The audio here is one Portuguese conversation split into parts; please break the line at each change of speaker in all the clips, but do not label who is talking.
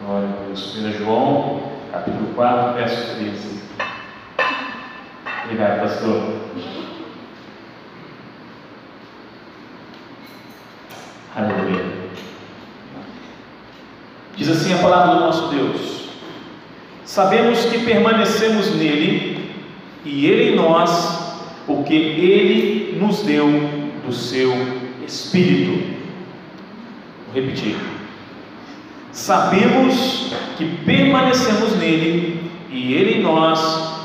Glória a Deus. 1 João, capítulo 4, verso 13. Obrigado, pastor. Aleluia. Diz assim a palavra do nosso Deus: Sabemos que permanecemos nele e ele em nós, porque ele nos deu do seu Espírito. Vou repetir. Sabemos que permanecemos nele e ele em nós,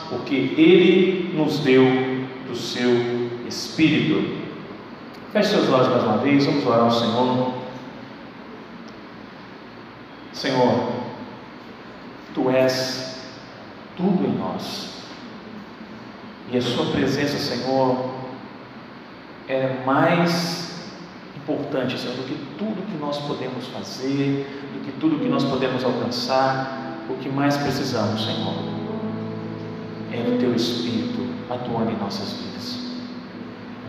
porque ele nos deu do seu Espírito. Feche seus olhos mais uma vez, vamos orar ao Senhor. Senhor, Tu és tudo em nós. E a Sua presença, Senhor, é mais importante, Senhor, do que tudo que nós podemos fazer, do que tudo que nós podemos alcançar. O que mais precisamos, Senhor, é do Teu Espírito atuando em nossas vidas.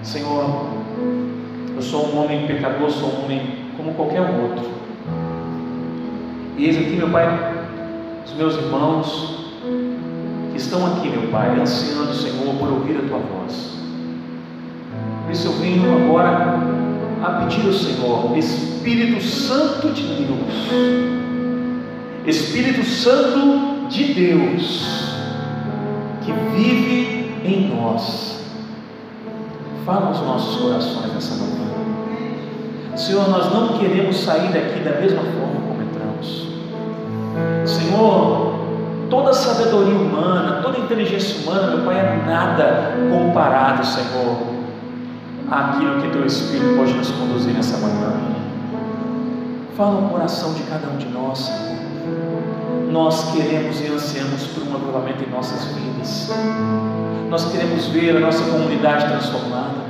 Senhor, eu sou um homem pecador, sou um homem como qualquer outro. E eis aqui, meu Pai, os meus irmãos que estão aqui, meu Pai, ansiando, Senhor, por ouvir a Tua voz. Por isso eu venho agora a pedir ao Senhor, Espírito Santo de Deus, Espírito Santo de Deus, que vive em nós, fala aos nossos corações nessa manhã. Senhor, nós não queremos sair daqui da mesma forma como entramos. Senhor, toda sabedoria humana, toda inteligência humana, meu Pai, é nada comparado, Senhor, àquilo que Teu Espírito pode nos conduzir nessa manhã. Fala o coração de cada um de nós. Nós queremos e ansiamos por um avivamento em nossas vidas. Nós queremos ver a nossa comunidade transformada.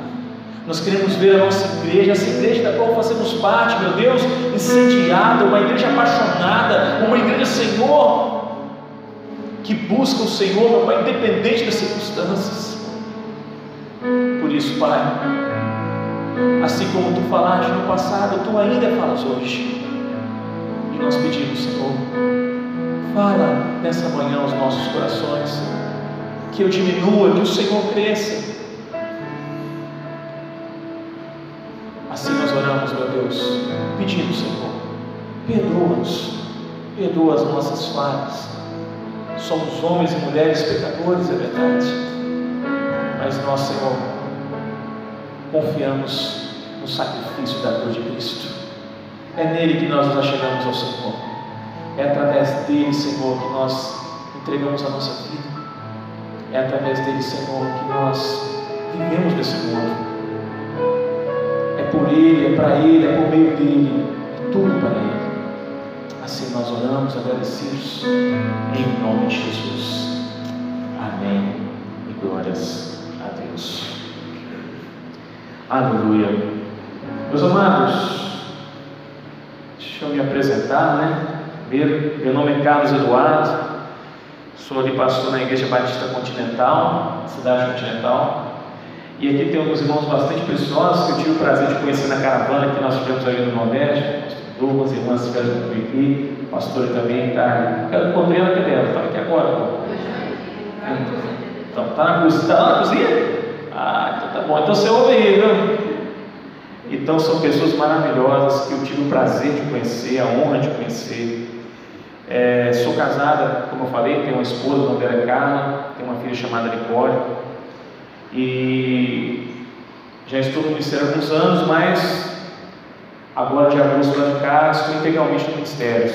Nós queremos ver a nossa igreja, essa igreja da qual fazemos parte, meu Deus, incendiada, uma igreja apaixonada, uma igreja, Senhor, que busca o Senhor, meu Pai, independente das circunstâncias. Por isso, Pai, assim como tu falaste no passado, tu ainda falas hoje. E nós pedimos, Senhor, fala nessa manhã aos nossos corações, que eu diminua, que o Senhor cresça. Assim nós oramos, meu Deus, pedindo, Senhor, perdoa-nos, perdoa as nossas falhas. Somos homens e mulheres pecadores, é verdade, mas nós, Senhor, confiamos no sacrifício da cruz de Cristo. É nele que nós nos achegamos ao Senhor. É através dele, Senhor, que nós entregamos a nossa vida. É através dele, Senhor, que nós vivemos nesse mundo. É por ele, é para ele, é por meio dele, é tudo para ele. Assim nós oramos, agradecidos, em nome de Jesus. Amém. E glórias. Aleluia. Meus amados, deixa eu me apresentar, né? Primeiro, meu nome é Carlos Eduardo, sou ali pastor na Igreja Batista Continental, cidade continental. E aqui tem alguns irmãos bastante preciosos que eu tive o prazer de conhecer na caravana que nós tivemos ali no Nordeste. Duas irmãs estiveram comigo aqui, a pastora também está. Eu encontrei ela, cadê ela? Está aqui agora. Pô. Então, está na cozinha? Está lá na cozinha? Ah, então tá bom. Então você ouve aí, viu? Então são pessoas maravilhosas que eu tive o prazer de conhecer, a honra de conhecer. É, sou casada, como eu falei, tenho uma esposa, o nome dela é Carla, tenho uma filha chamada Nicole. E já estou no ministério há alguns anos, mas agora de agosto lá de cá estou integralmente no ministério.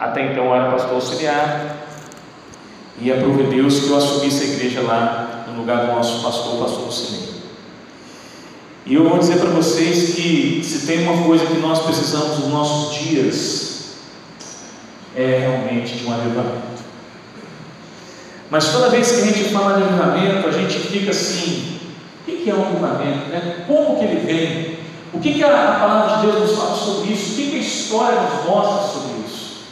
Até então eu era pastor auxiliar e aprove Deus que eu assumisse a igreja lá no lugar do nosso pastor, o pastor Lucinei. E eu vou dizer para vocês que se tem uma coisa que nós precisamos nos nossos dias, é realmente de um avivamento. Mas toda vez que a gente fala de avivamento, a gente fica assim: o que é um avivamento? Né? Como que ele vem? O que, que a palavra de Deus nos fala sobre isso? O que, que a história nos mostra sobre isso?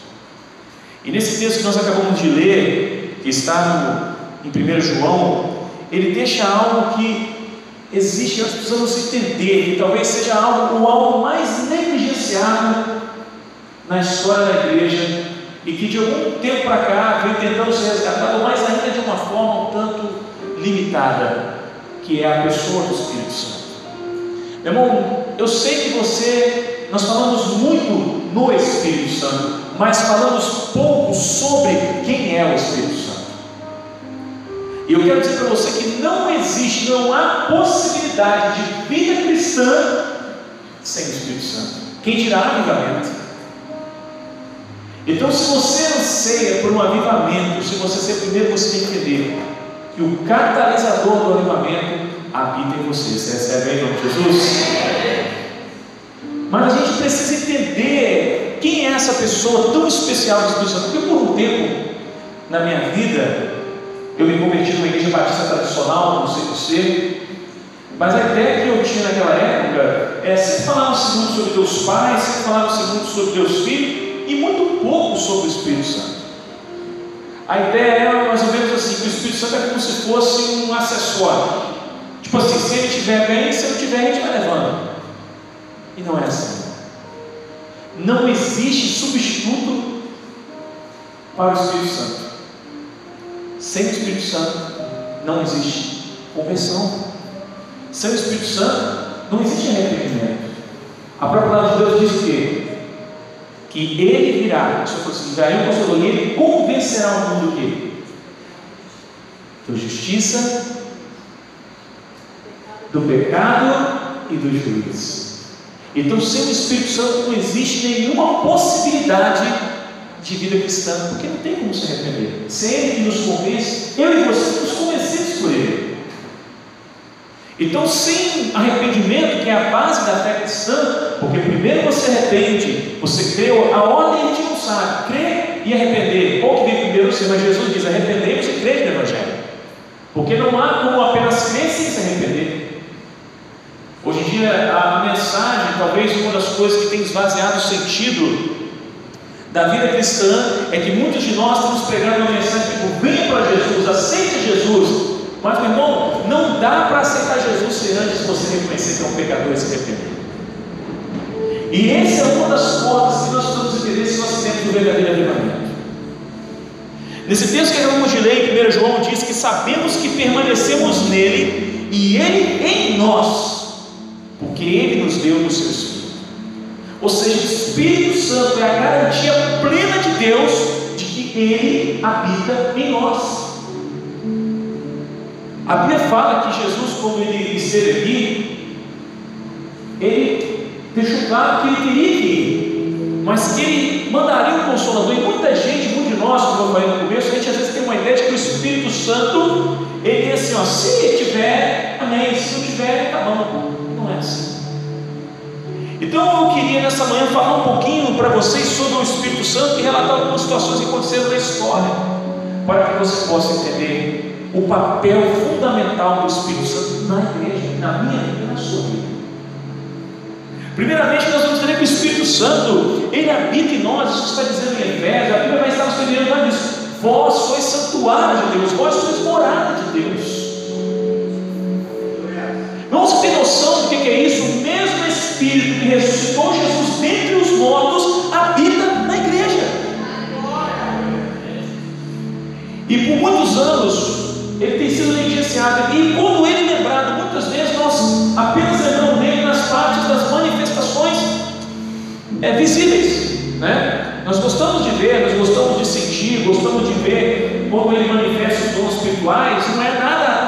E nesse texto que nós acabamos de ler, que está no, em 1 João, ele deixa algo que existe, nós precisamos entender, que talvez seja algo, o algo mais negligenciado na história da igreja, e que de algum tempo para cá vem tentando ser resgatado, mas ainda de uma forma um tanto limitada, que é a pessoa do Espírito Santo. Meu irmão, eu sei que você, nós falamos muito no Espírito Santo, mas falamos pouco sobre quem é o Espírito Santo. E eu quero dizer para você que não existe, não há possibilidade de vida cristã sem o Espírito Santo. Quem dirá avivamento? Então, se você anseia por um avivamento, se você ser primeiro, você tem que entender que o catalisador do avivamento habita em você. Você recebe em nome de Jesus? Mas a gente precisa entender quem é essa pessoa tão especial do Espírito Santo. Porque por um tempo na minha vida eu me converti numa igreja batista tradicional, não sei você, mas a ideia que eu tinha naquela época é sempre falava-se muito sobre Deus Pai, sempre falava-se muito sobre Deus Filho e muito pouco sobre o Espírito Santo. A ideia era mais ou menos assim, que o Espírito Santo é como se fosse um acessório. Tipo assim, se ele estiver bem, se ele estiver, a gente vai levando. E não é assim. Não existe substituto para o Espírito Santo. Sem o Espírito Santo não existe conversão. Sem o Espírito Santo não existe arrependimento. A própria palavra de Deus diz o quê? Que ele virá, se eu fosse virá um consolador, ele convencerá o mundo o quê? Da justiça, do pecado e do juízo. Então, sem o Espírito Santo não existe nenhuma possibilidade de vida cristã, porque não tem como se arrepender. Se Ele que nos convence, eu e você somos convencidos por Ele. Então, sem arrependimento, que é a base da fé cristã, porque primeiro você arrepende, você creu, a ordem a gente não sabe, crer e arrepender. Qual que vem primeiro você? Mas Jesus diz: arrependei-vos e crede no Evangelho. Porque não há como apenas crer sem se arrepender. Hoje em dia, a mensagem, talvez uma das coisas que tem esvaziado o sentido da vida cristã é que muitos de nós estamos pregando uma mensagem tipo: venha para Jesus, aceite Jesus. Mas, meu irmão, não dá para aceitar Jesus se antes você reconhecer que é um pecador e se arrepender. E essa é uma das portas que nós precisamos entender se nós temos o verdadeiro avivamento. Nesse texto que acabamos de ler em 1 João, diz que sabemos que permanecemos nele e ele em nós, porque ele nos deu o seu Espírito. Ou seja, o Espírito Santo é a garantia plena de Deus de que Ele habita em nós. A Bíblia fala que Jesus, quando ele aqui, ele deixou claro que ele queria ir, mas que ele mandaria um consolador. E muita gente, muito de nós, como eu falei no começo, a gente às vezes tem uma ideia de que o Espírito Santo, ele é assim, ó, se tiver, amém, se não tiver, tá bom. Não é assim. Então eu queria nessa manhã falar um pouquinho para vocês sobre o Espírito Santo e relatar algumas situações que aconteceram na história, para que você possa entender o papel fundamental do Espírito Santo na igreja, na minha vida e na sua vida. Primeiramente, nós vamos entender que o Espírito Santo, ele habita em nós, isso está dizendo em Efésios, a Bíblia vai estar nos lá disso. Vós sois santuário de Deus, vós sois morada de Deus. Vamos ter noção ressuscitou Jesus dentre os mortos habita na igreja. E por muitos anos ele tem sido negligenciado. E quando ele é lembrado, muitas vezes nós apenas lembramos dele nas partes das manifestações é, visíveis. Né? Nós gostamos de ver, nós gostamos de sentir, gostamos de ver como ele manifesta os dons espirituais. Não é nada,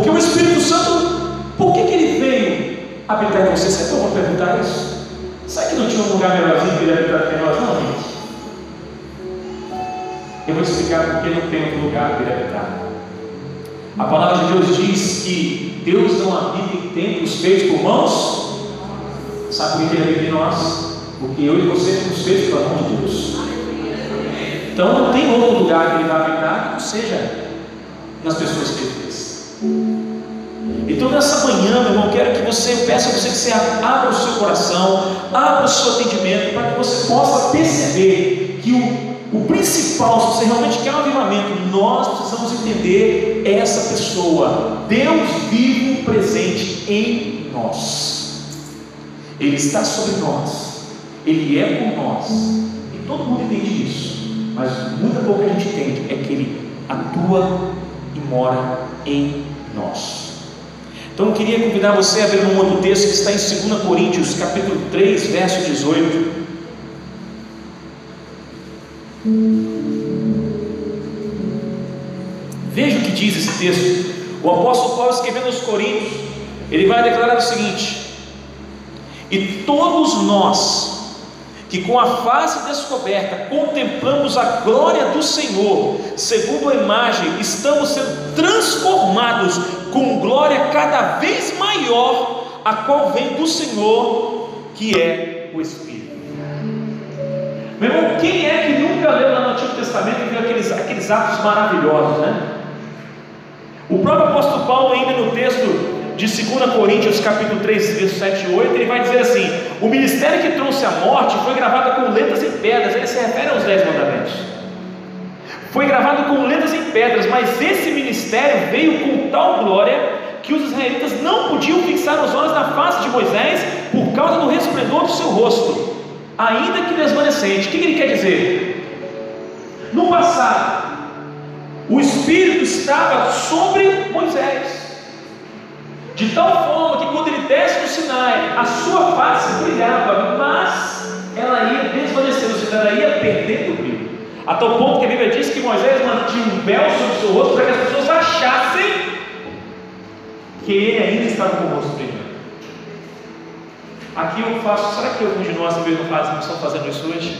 Porque o Espírito Santo, por que, que ele veio habitar em você? Será que eu vou perguntar isso? Será que não tinha um lugar melhorzinho que ele habitar em nós? Não, gente. Eu vou explicar porque não tem outro lugar para ele habitar. A palavra de Deus diz que Deus não habita em templos feitos por mãos. Sabe por que ele habita em nós? Porque eu e você somos feitos pela mão de Deus. Então não tem outro lugar que ele vai habitar que não seja nas pessoas que ele fez. Então nessa manhã, meu irmão, quero que você, eu peço a você que você abra o seu coração, abra o seu atendimento, para que você possa perceber que o, o principal, se você realmente quer um avivamento, nós precisamos entender essa pessoa, Deus vivo presente em nós. Ele está sobre nós, Ele é por nós, e todo mundo entende isso, mas muita pouca gente entende é que Ele atua e mora em nós. Então eu queria convidar você a abrir um outro texto que está em 2 Coríntios, capítulo 3, verso 18. Veja o que diz esse texto. O apóstolo Paulo escrevendo aos Coríntios, ele vai declarar o seguinte: E todos nós, que com a face descoberta contemplamos a glória do Senhor, segundo a imagem, estamos sendo transformados com glória cada vez maior, a qual vem do Senhor, que é o Espírito. Meu irmão, quem é que nunca leu no Antigo Testamento e viu aqueles, aqueles atos maravilhosos, né? O próprio apóstolo Paulo, ainda no texto de 2 Coríntios capítulo 3, verso 7 e 8, ele vai dizer assim: o ministério que trouxe a morte foi gravado com letras em pedras, ele se refere aos dez mandamentos. Foi gravado com letras em pedras, mas esse ministério veio com tal glória que os israelitas não podiam fixar os olhos na face de Moisés por causa do resplendor do seu rosto, ainda que desvanecente. O que ele quer dizer? No passado, o Espírito estava sobre Moisés. De tal forma que quando ele desce no Sinai, a sua face brilhava, mas ela ia desvanecendo, ou seja, ela ia perdendo o brilho. A tal ponto que a Bíblia diz que Moisés mantinha um véu sobre o seu rosto para que as pessoas achassem que ele ainda estava com o rosto brilhando. Aqui eu faço, será que alguns de nós talvez não fazem, não estão fazendo isso hoje?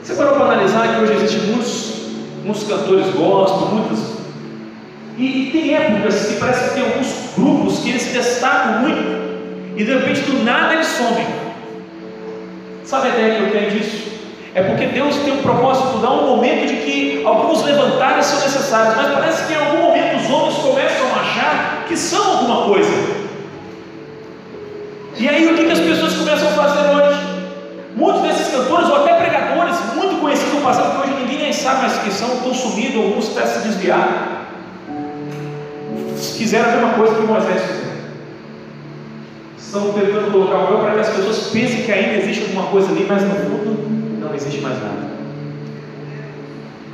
Você parou para analisar que hoje existem muitos, muitos cantores gospel, muitas e, e, tem épocas que parece que tem alguns grupos que eles destacam muito e de repente do nada eles somem. Sabe a ideia que eu tenho disso? É porque Deus tem um propósito, dá um momento de que alguns levantares são necessários, mas parece que em algum momento os homens começam a achar que são alguma coisa. E aí o que, que as pessoas começam a fazer hoje? Muitos desses cantores, ou até pregadores, muito conhecidos no passado, que hoje ninguém nem sabe mais quem são, estão sumidos, alguns até se desviaram fizeram a mesma coisa que Moisés fez. Estão tentando colocar o véu para que as pessoas pensem que ainda existe alguma coisa ali, mas no fundo não existe mais nada.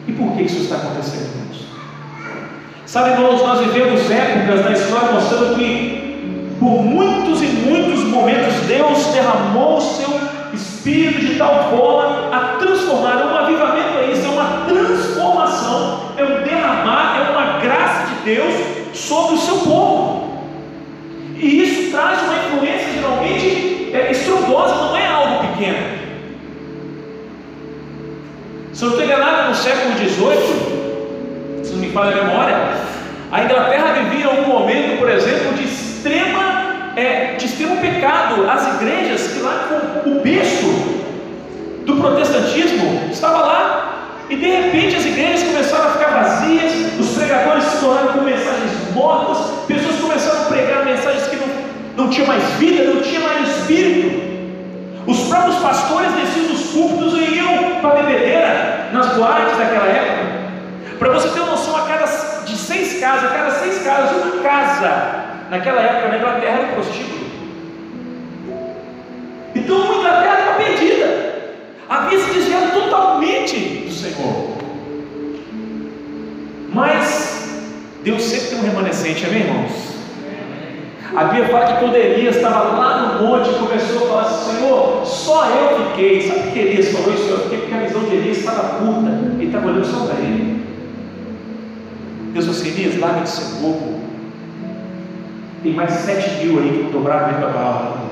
E por que isso está acontecendo, irmãos? Sabe, irmãos, nós vivemos épocas na história mostrando que por muitos e muitos momentos Deus derramou o seu Espírito de tal forma a transformar. É um avivamento é isso, é uma transformação, é um derramar, é uma graça de Deus sobre o seu povo. E isso traz uma influência geralmente é, estrondosa, não é algo pequeno. Se eu não estou enganado, no século XVIII, se não me falha a memória, a Inglaterra vivia um momento, por exemplo, de extrema, é, de extremo pecado. As igrejas, que lá o berço do protestantismo, estava lá. E de repente as igrejas começaram a ficar vazias, os pregadores se tornaram com mensagens mortas, pessoas começaram a pregar mensagens que não, não tinha mais vida, não tinha mais espírito. Os próprios pastores desciam dos púlpitos e iam para a bebedeira nas boates daquela época. Para você ter uma noção, a cada de seis casas, a cada seis casas, uma casa naquela época na Inglaterra era um prostíbulo. Então a Inglaterra estava perdida. Havia se desviado totalmente do Senhor. Mas Deus sempre tem um remanescente, amém, irmãos? A Bíblia fala que quando Elias estava lá no monte, começou a falar assim: Senhor, só eu fiquei. Sabe por que Elias falou isso? Eu fiquei porque a visão de Elias estava curta, ele estava olhando só para ele. Deus falou assim: Elias, larga de ser bobo. Tem mais sete mil aí que dobraram nem para barra.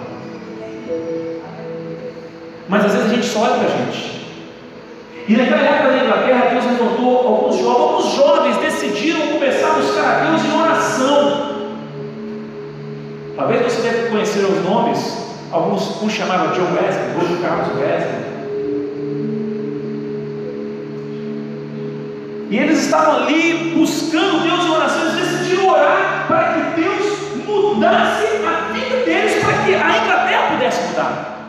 Mas às vezes a gente só olha para a gente. E naquela época da Inglaterra, Deus levantou alguns jovens, alguns jovens decidiram começar a buscar a Deus em oração. Talvez você deve conhecer os nomes, alguns um chamava John Wesley, outro Carlos Wesley. E eles estavam ali buscando Deus em oração, eles decidiram orar para que Deus mudasse a vida deles, para que a Inglaterra pudesse mudar.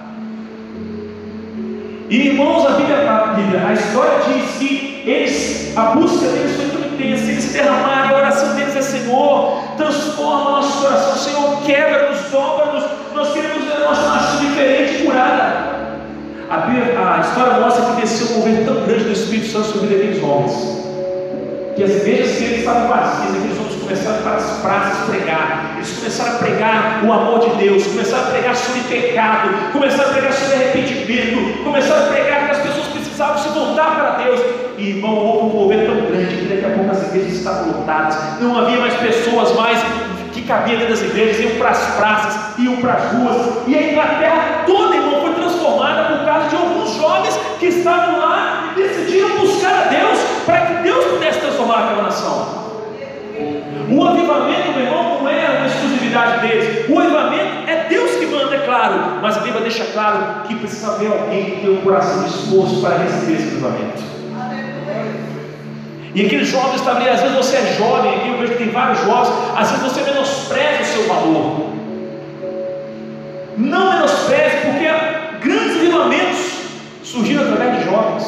E irmãos, a Bíblia, a, Bíblia, a história diz que eles, a busca deles foi se derramar, e a oração deles é: Senhor, transforma nosso coração, Senhor, quebra-nos, dobra-nos, nós queremos ver a nossa nação diferente curada. A, a história mostra que desceu um mover tão grande do Espírito Santo sobre aqueles homens, que as igrejas que eles estavam vazias, aqueles homens começaram para as praças pregar, eles começaram a pregar o amor de Deus, começaram a pregar sobre pecado, começaram a voltar para Deus. E irmão, houve um mover tão grande que daqui a pouco as igrejas estavam lotadas, não havia mais pessoas mais que cabiam dentro das igrejas, iam para as praças, iam para as ruas, e a Inglaterra toda, irmão, foi transformada por causa de alguns jovens que estavam lá e decidiram buscar a Deus para que Deus pudesse transformar aquela nação. O avivamento, meu irmão, não é uma exclusividade deles. O avivamento claro. Mas a Bíblia deixa claro que precisa haver alguém que tenha um coração disposto para receber esse avivamento. E aqueles jovens ali, às vezes você é jovem, aqui eu vejo que tem vários jovens, às vezes você menospreza o seu valor. Não menospreze, porque grandes avivamentos surgiram através de jovens.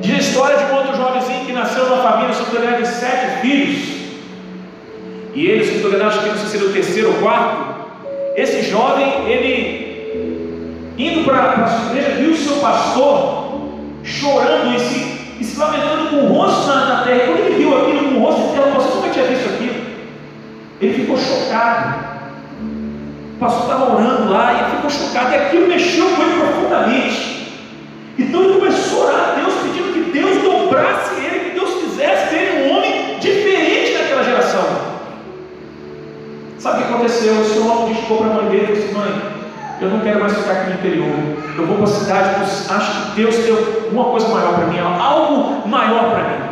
Diz a história de um outro jovenzinho que nasceu numa família, não de sete filhos. E ele, se não acho que não sei se o terceiro ou quarto. Esse jovem, ele, indo para a sua igreja, viu o seu pastor chorando e se, lamentando com o rosto na, terra. Quando ele viu aquilo com o rosto na terra, você nunca tinha visto aquilo. Ele ficou chocado. O pastor estava orando lá e ele ficou chocado. E aquilo mexeu com ele profundamente. Então ele começou a orar a Deus, pedindo que Deus dobrasse ele, que Deus fizesse dele um homem diferente daquela geração. Sabe o que aconteceu? O seu homem chegou para a mãe dele e disse: Mãe, eu não quero mais ficar aqui no interior. Eu vou para a cidade, porque acho que Deus tem uma coisa maior para mim, algo maior para mim.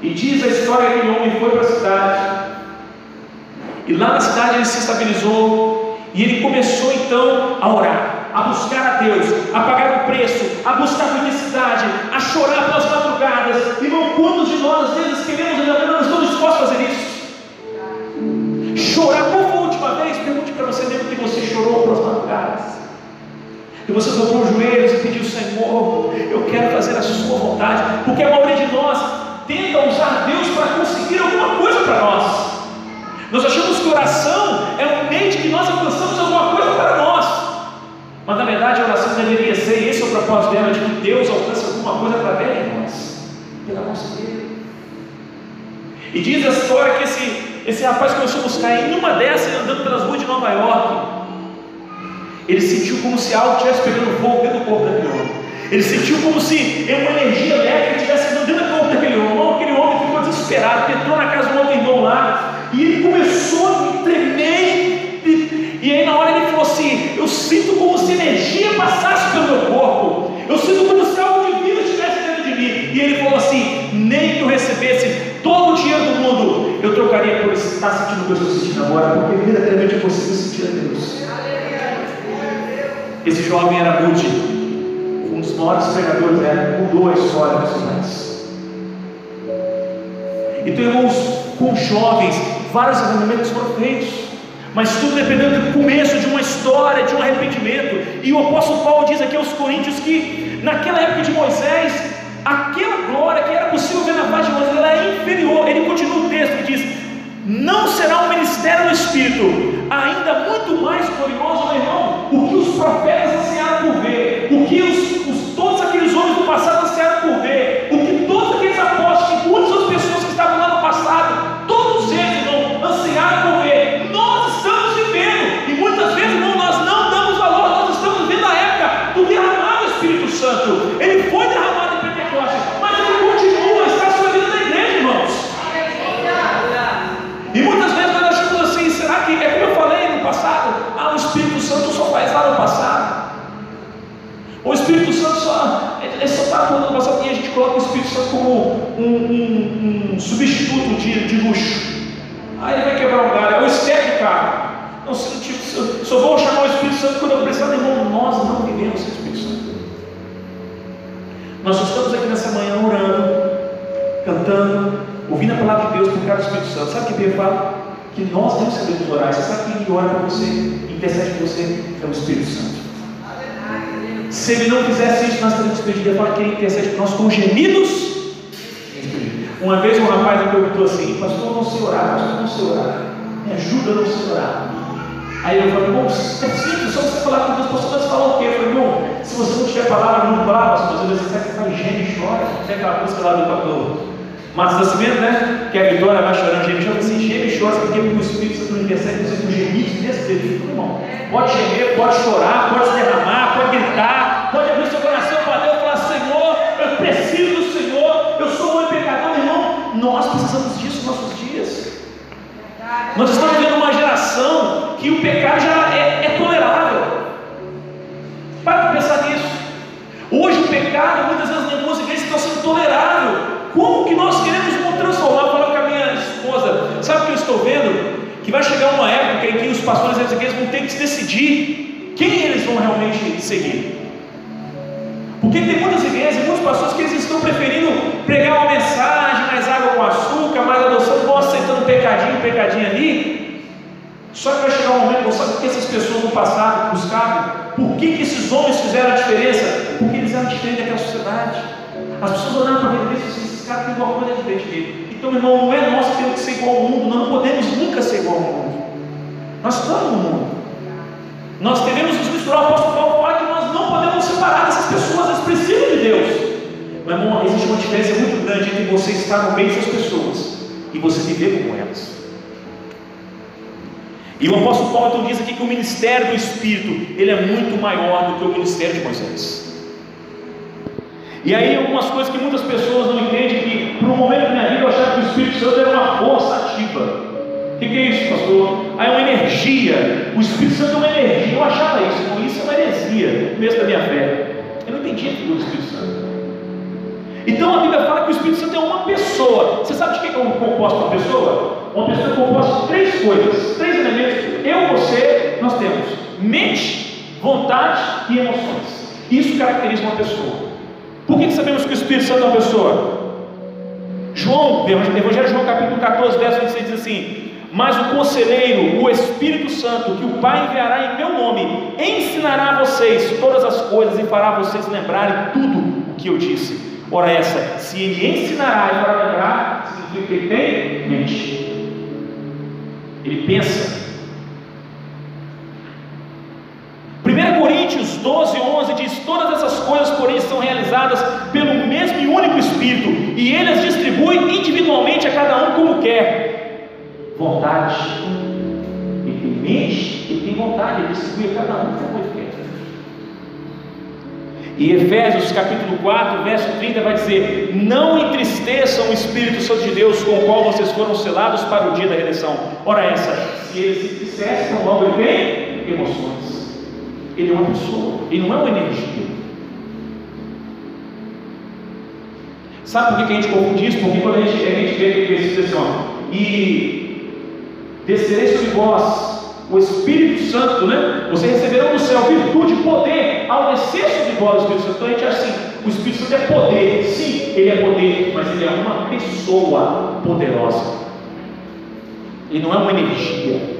E diz a história que o homem foi para a cidade. E lá na cidade ele se estabilizou. E ele começou então a orar a buscar a Deus, a pagar o preço, a buscar felicidade, a chorar pelas madrugadas. Irmão, quantos de nós às vezes queremos, Chorar, foi a última vez? Pergunte para você mesmo que você chorou pelas madrugadas. Que você dobrou os joelhos e pediu, Senhor, eu quero fazer a sua vontade, porque a maioria de nós tenta usar Deus para conseguir alguma coisa para nós. Nós achamos que oração é um meio de que nós alcançamos alguma coisa para nós. Mas na verdade a oração deveria ser, esse é o propósito dela, de que Deus alcance alguma coisa através de nós, pela nossa vida. E diz a história que esse, esse rapaz começou a buscar, em uma dessas, andando pelas ruas de Nova York, ele sentiu como se algo estivesse pegando fogo dentro do corpo daquele homem. Ele sentiu como se uma energia elétrica estivesse dentro do corpo daquele homem. Aquele homem ficou desesperado, entrou na casa do outro irmão lá, e ele começou a tremer. E, e aí na hora ele falou assim: Eu sinto como se energia passasse pelo meu corpo. Eu sinto como se algo divino estivesse dentro de mim. E ele falou assim: Nem que eu recebesse todo o dinheiro do mundo, eu trocaria por estar sentindo o que eu estou agora, porque verdadeiramente eu consigo sentir a Deus. Esse jovem era Moody, um dos maiores pregadores, né? mudou a história dos mais. Então, irmãos, com jovens, vários avivamentos foram feitos mas tudo dependendo do começo de uma história, de um arrependimento. E o apóstolo Paulo diz aqui aos Coríntios que naquela época de Moisés, aquela glória que era possível ver na paz de Moisés, ela é inferior. Ele continua o texto e diz: Não será um ministério no Espírito, ainda muito mais glorioso, meu irmão, o que os profetas ansiaram por ver, o que os, os, todos cantando, ouvindo a palavra de Deus por causa do Espírito Santo. Sabe o que Bíblia fala? Que nós não sabemos orar. Você sabe quem ora para você, intercede por você? É o Espírito Santo. Se ele não fizesse isso, nós teríamos pedido. Ele fala que ele intercede por nós com gemidos Uma vez um rapaz me perguntou assim, pastor, não sei orar, pastor, não sei orar. Me ajuda a não sei orar. Aí eu falei, bom, é simples, só você falar com Deus, pastor, você falar o quê? Eu falei, bom, se você não tiver palavra, não fala, pastor, às vezes você faz geme e chora. Tem aquela música lá do pastor Matos Nascimento, né? Que a Vitória vai chorando, geme chora, assim, geme e chora, porque o Espírito Santo intercede você com gemidos desesperados, irmão. Pode gemer, pode chorar, pode se derramar, pode gritar, pode abrir seu coração para Deus e falar, Senhor, eu preciso do Senhor, eu sou um pecador, irmão. Nós precisamos disso nos nossos dias. Nós estamos vivendo uma geração que o pecado já é, é tolerável. Para para pensar nisso. Hoje o pecado, muitas vezes em algumas igrejas, está sendo tolerável. Como que nós queremos transformar? Eu falava com a minha esposa, sabe o que eu estou vendo? Que vai chegar uma época em que os pastores igrejas vão ter que decidir quem eles vão realmente seguir. Porque tem muitas igrejas, muitos pastores que eles estão preferindo pregar uma mensagem, mais água com açúcar, mais adoção, vão aceitando pecadinho, pecadinho ali. Só que vai chegar um momento, sabe por que essas pessoas no passado buscavam? Por que, que esses homens fizeram a diferença? Porque eles eram diferentes daquela sociedade. As pessoas olhavam para a deles e têm alguma coisa diferente dele. Então, irmão, não é que temos que ser igual ao mundo, nós não podemos nunca ser igual ao mundo. Nós estamos no mundo. Nós devemos nos misturar. O apóstolo Paulo fala que nós não podemos separar dessas pessoas, elas precisam de Deus. Mas, irmão, existe uma diferença muito grande entre você estar no meio dessas pessoas e você viver como elas. E o apóstolo Paulo então diz aqui que o ministério do Espírito ele é muito maior do que o ministério de Moisés. E aí algumas coisas que muitas pessoas não entendem que por um momento da minha vida eu achava que o Espírito Santo era uma força ativa. O que, que, é isso, pastor? Ah, é uma energia. O Espírito Santo é uma energia. Eu achava isso, então isso é uma heresia começo da minha fé. Eu não entendia tudo do Espírito Santo. Então a Bíblia fala que o Espírito Santo é uma pessoa. Você sabe de que é composto uma pessoa? Uma pessoa é composta de três coisas, três elementos. Eu, você, nós temos mente, vontade e emoções. Isso caracteriza uma pessoa. Por que, sabemos que o Espírito Santo é uma pessoa? João, Evangelho de João capítulo 14, verso 26 diz assim: Mas o conselheiro, o Espírito Santo, que o Pai enviará em meu nome, ensinará a vocês todas as coisas e fará vocês lembrarem tudo o que eu disse. Ora, essa, se ele ensinará e fará lembrar, significa que ele tem mente. Ele pensa. 1 Coríntios 12, 11 diz: Todas essas coisas, porém, são realizadas pelo mesmo e único Espírito, e ele as distribui individualmente a cada um como quer. Vontade. Ele tem mente, ele tem vontade, ele distribui a cada um como ele quer. E Efésios capítulo 4, verso 30 vai dizer: Não entristeçam o Espírito Santo de Deus, com o qual vocês foram selados para o dia da redenção. Ora, essa, se ele se entristece, logo ele tem emoções. Ele é uma pessoa, ele não é uma energia. Sabe por que a gente confunde isso? Porque quando a gente, a gente vê aquele versículo assim, ó, e descerei sobre vós o Espírito Santo, né? Vocês receberão do céu virtude e poder ao descer sobre vós o Espírito Santo. Então a gente acha assim: o Espírito Santo é poder, sim, ele é poder, mas ele é uma pessoa poderosa. Ele não é uma energia.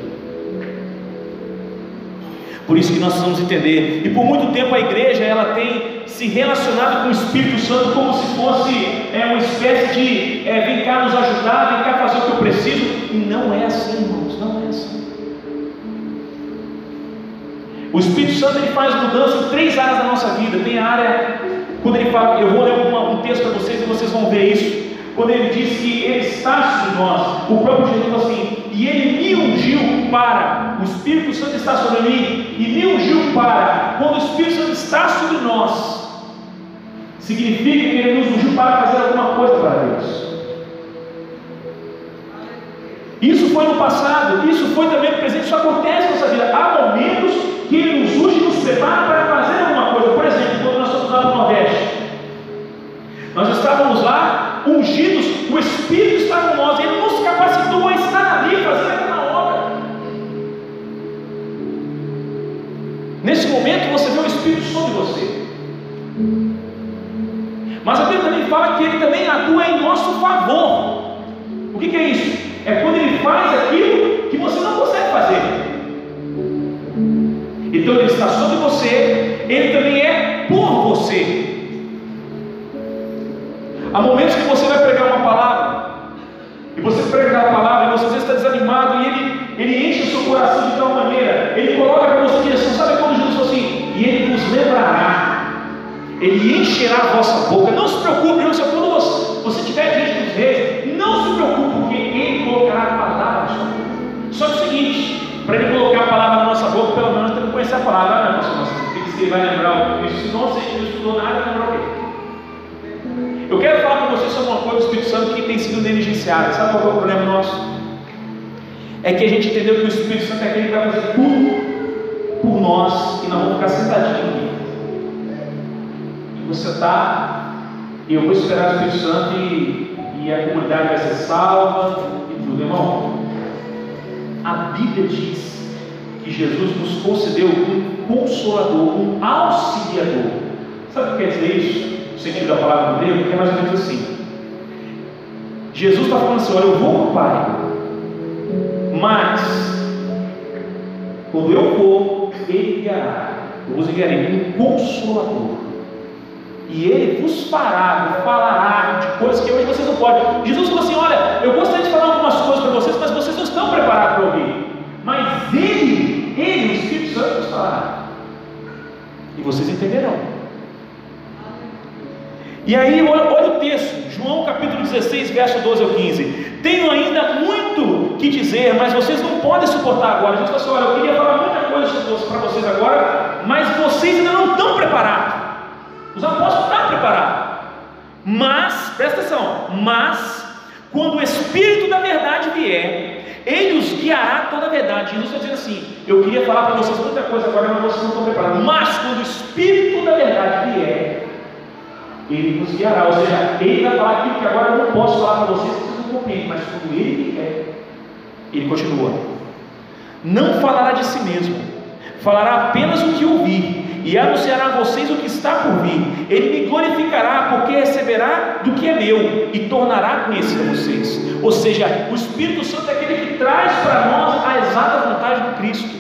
Por isso que nós precisamos entender. E por muito tempo a igreja ela tem se relacionado com o Espírito Santo como se fosse é, uma espécie de é, vem cá nos ajudar, vem cá fazer o que eu preciso. E não é assim, irmãos, não é assim. O Espírito Santo ele faz mudança em três áreas da nossa vida. Tem a área, quando ele fala, eu vou ler uma, um texto para vocês e vocês vão ver isso. Quando ele diz que ele está sobre nós, o próprio Jesus assim: e ele me ungiu para, o Espírito Santo está sobre mim, e me ungiu para, quando o Espírito Santo está sobre nós, significa que ele nos ungiu para fazer alguma coisa para Deus. Isso foi no passado, isso foi também no presente, isso acontece na nossa vida. Há momentos que Ele nos unge nos prepara para fazer alguma coisa. Por exemplo, quando nós estamos lá no Nordeste, nós estávamos lá ungidos, o Espírito está com nós, Ele Mas a Bíblia também fala que Ele também atua em nosso favor. O que, que é isso? É quando Ele faz aquilo que você não consegue fazer. Então Ele está sobre você, Ele também é por você. Há momentos que você vai pregar uma palavra, E você prega a palavra e você às vezes está desanimado e ele, ele enche o seu coração de encherá a vossa boca. Não se preocupe, não, quando você, você estiver diante dos reis, não se preocupe, porque ele colocará a palavra. Só que é o seguinte, para ele colocar a palavra na nossa boca, pelo menos tem que conhecer a palavra, né, pastor? Tem que ele vai lembrar isso, senão você não estudou nada, lembrar o quê? Eu quero falar para vocês sobre uma coisa do Espírito Santo que tem sido negligenciada. Sabe qual é o problema nosso? É que a gente entendeu que o Espírito Santo é aquele que vai fazer tudo por nós e nós vamos ficar sentadinhos você está, eu vou esperar o Espírito Santo e, e a comunidade vai ser salva e tudo, irmão. A Bíblia diz que Jesus nos concedeu um consolador, um auxiliador. Sabe o que quer dizer isso? o sentido da palavra no grego, é mais ou menos assim. Jesus está falando assim: olha, eu vou para o Pai, mas quando eu for, Ele guiará, eu vos enviarei um consolador. E ele vos fará, falará de coisas que hoje vocês não podem. Jesus falou assim: Olha, eu gostaria de falar algumas coisas para vocês, mas vocês não estão preparados para ouvir. Mas ele, ele, o Espírito Santo, vos falará. E vocês entenderão. E aí, olha, olha, o texto, João capítulo 16, verso 12 ao 15. Tenho ainda muito que dizer, mas vocês não podem suportar agora. Jesus falou assim: olha, eu queria falar muita coisa para vocês agora, mas vocês ainda não estão preparados. Os apóstolos estão preparados. Mas, presta atenção, mas, quando o Espírito da verdade vier, ele os guiará toda a verdade. Jesus está dizendo assim: Eu queria falar para vocês muita coisa agora, mas vocês não estão preparados. Mas quando o Espírito da verdade vier, ele nos guiará. Ou seja, ele vai falar aquilo que agora eu não posso falar para vocês, vocês não compreendem, mas quando ele quer, ele continua. Não falará de si mesmo, falará apenas o que ouvir, e anunciará a vocês o que está por vir. Ele me glorificará, porque receberá do que é meu e tornará conhecido a vocês. Ou seja, o Espírito Santo é aquele que traz para nós a exata vontade do Cristo.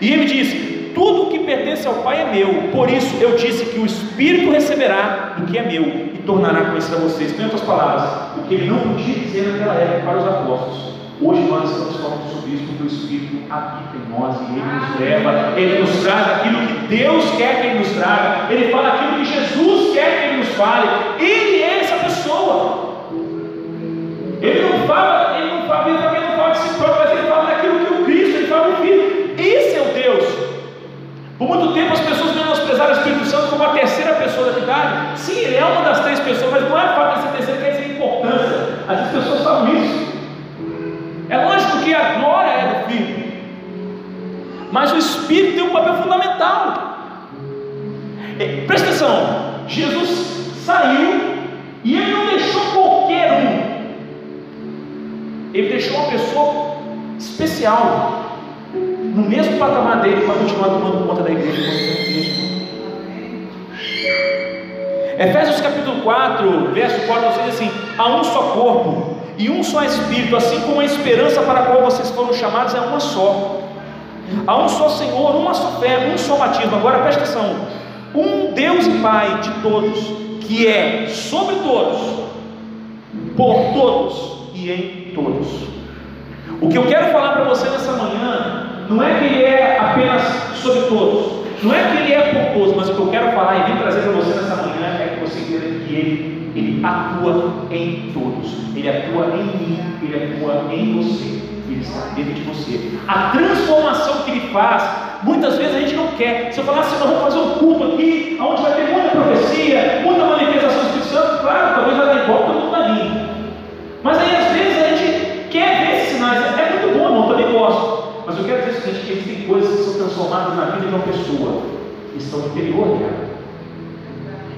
E ele diz: tudo que pertence ao Pai é meu, por isso eu disse que o Espírito receberá do que é meu e tornará conhecido a vocês. Em outras palavras, o que ele não podia dizer naquela época para os apóstolos. Hoje nós estamos falando sobre isso porque o Espírito habita em nós e ele nos leva, ele nos traz aquilo que Deus quer que ele nos traga, ele fala aquilo que Jesus quer que ele nos fale. Ele é essa pessoa. Ele não fala, ele não fala, ele não fala de si próprio, mas ele fala daquilo que o Cristo, ele fala do Filho. Esse é o Deus por muito tempo as pessoas menosprezaram o Espírito Santo como a terceira pessoa da Trindade. Sim, ele é uma das três pessoas, mas não é fato de ser terceira importância. Às vezes as pessoas falam isso. É lógico que a glória é do Filho, mas o Espírito tem um papel fundamental. É, presta atenção, Jesus saiu e ele não deixou qualquer um, ele deixou uma pessoa especial no mesmo patamar dele para continuar tomando conta da igreja, igreja. Efésios capítulo 4, verso 4, diz assim: há um só corpo e um só espírito, assim como a esperança para a qual vocês foram chamados é uma só. Há um só Senhor, uma só fé, um só batismo. Agora presta atenção: um Deus e Pai de todos, que é sobre todos, por todos e em todos. O que eu quero falar para você nessa manhã não é que ele é apenas sobre todos, não é que ele é por todos, mas o que eu quero falar e vim trazer para você nessa manhã é que você entenda que ele, ele atua em todos, ele atua em mim, ele atua em você, ele está dentro de você. A transformação que ele faz, muitas vezes a gente não quer. Se eu falasse, nós vamos fazer um culto aqui, onde vai ter muita profecia, muita manifestação do Espírito Santo, claro, talvez vai dar igual, todo mundo vai. Mas aí às vezes a gente quer ver esses sinais, é muito bom, irmão, também gosto. Mas eu quero dizer o seguinte, que existem coisas que são transformadas na vida de uma pessoa, que estão interior dela.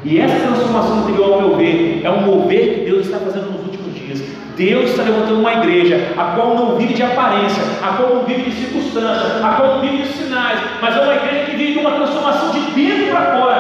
E essa transformação interior, ao meu ver, é um mover que Deus está fazendo nos últimos dias. Deus está levantando uma igreja, a qual não vive de aparência, a qual não vive de circunstâncias, a qual não vive de sinais, mas é uma igreja que vive de uma transformação de dentro para fora,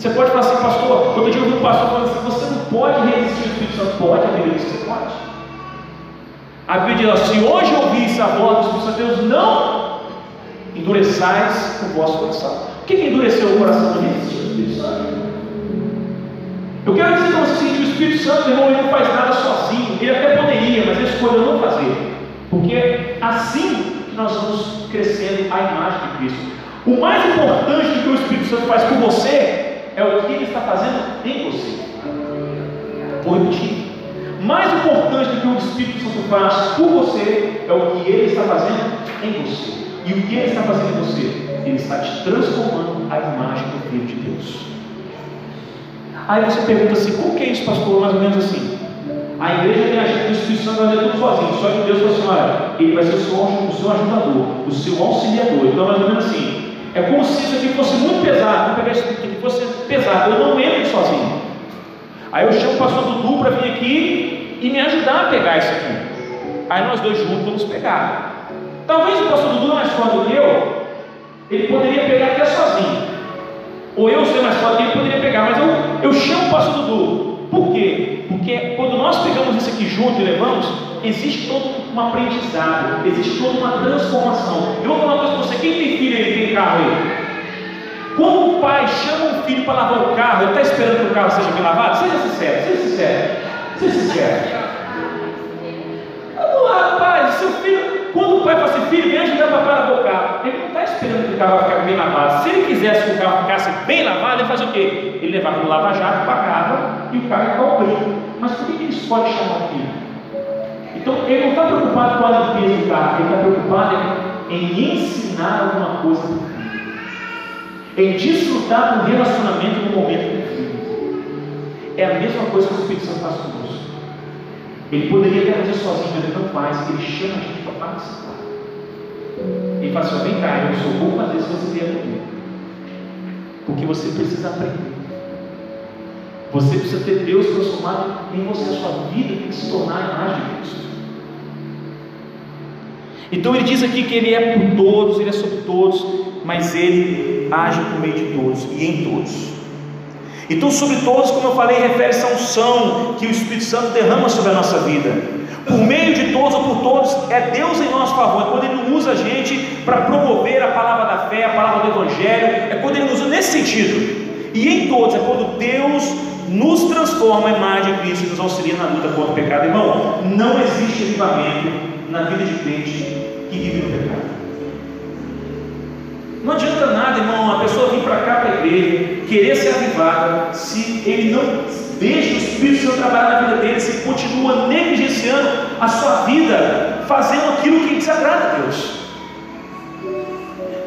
Você pode falar assim, pastor, outro dia eu vi um pastor falando assim, você não pode resistir ao Espírito Santo. Pode, a Bíblia diz que você pode. A Bíblia diz, se hoje ouvisse a voz do Espírito Santo de Deus, não endureçais o vosso coração. O que, que endureceu o coração de resistir ao Espírito Santo? Eu quero dizer para você seguinte, o Espírito Santo, irmão, ele não faz nada sozinho, ele até poderia, mas ele escolheu não fazer. Porque é assim que nós vamos crescendo a imagem de Cristo. O mais importante que o Espírito Santo faz por você é o que ele está fazendo em você. Vou repetir. Mais importante do que o Espírito Santo faz por você é o que ele está fazendo em você. E o que ele está fazendo em você? Ele está te transformando a imagem do Filho de Deus. Aí você pergunta assim: como que é isso, pastor? Mais ou menos assim. A igreja tem agido do Espírito Santo vai tudo sozinho. Só que Deus falou assim: olha, ele vai ser o seu, o seu ajudador, o seu auxiliador. Então, mais ou menos assim. É como se isso aqui fosse muito pesado. Vou pegar isso aqui fosse pesado. Eu não entro sozinho. Aí eu chamo o pastor Dudu para vir aqui e me ajudar a pegar isso aqui. Aí nós dois juntos vamos pegar. Talvez o pastor Dudu mais forte do que eu, ele poderia pegar até sozinho. Ou eu ser mais forte que ele poderia pegar, mas eu, eu chamo o pastor Dudu. Por quê? Porque quando nós pegamos isso aqui junto e levamos, existe todo um aprendizado, existe toda uma transformação. Eu vou falar uma coisa para você: quem tem filho aí, tem carro aí? Quando o pai chama um filho para lavar o carro, ele está esperando que o carro seja bem lavado? Seja sincero, seja sincero, seja sincero. Rapaz, seu filho, quando o pai fala assim, filho, vem ajudar o papai a lavar o carro, ele não está esperando que o carro ficar bem lavado. Se ele quisesse que o carro ficasse bem lavado, ele fazia o quê? Ele levava no lava-jato, pagava e o carro ia ficar Mas por que ele escolhe chamar o filho? Então, ele não está preocupado com a limpeza do carro, ele está preocupado em ensinar alguma coisa para o filho, em desfrutar do relacionamento no momento do filho. É a mesma coisa que o Espírito Santo faz conosco. Ele poderia até fazer sozinho, mas ele não faz, ele chama a gente para participar. Ele fala assim: vem cá, eu só vou fazer se você vier comigo. Porque você precisa aprender. Você precisa ter Deus transformado em você, a sua vida tem que se tornar a imagem de Cristo. Então ele diz aqui que ele é por todos, ele é sobre todos, mas ele age por meio de todos e em todos. Então, sobre todos, como eu falei, refere-se à unção que o Espírito Santo derrama sobre a nossa vida. Por meio de todos ou por todos, é Deus em nosso favor. É quando Ele usa a gente para promover a palavra da fé, a palavra do Evangelho. É quando Ele usa nesse sentido. E em todos, é quando Deus nos transforma a imagem de Cristo e nos auxilia na luta contra o pecado. Irmão, não existe avivamento na vida de crente que vive no pecado. Não adianta nada, irmão, a pessoa vir para cá para a igreja, querer ser avivada, se ele não deixa o Espírito Santo trabalhar na vida dele, se continua negligenciando a sua vida, fazendo aquilo que desagrada a Deus.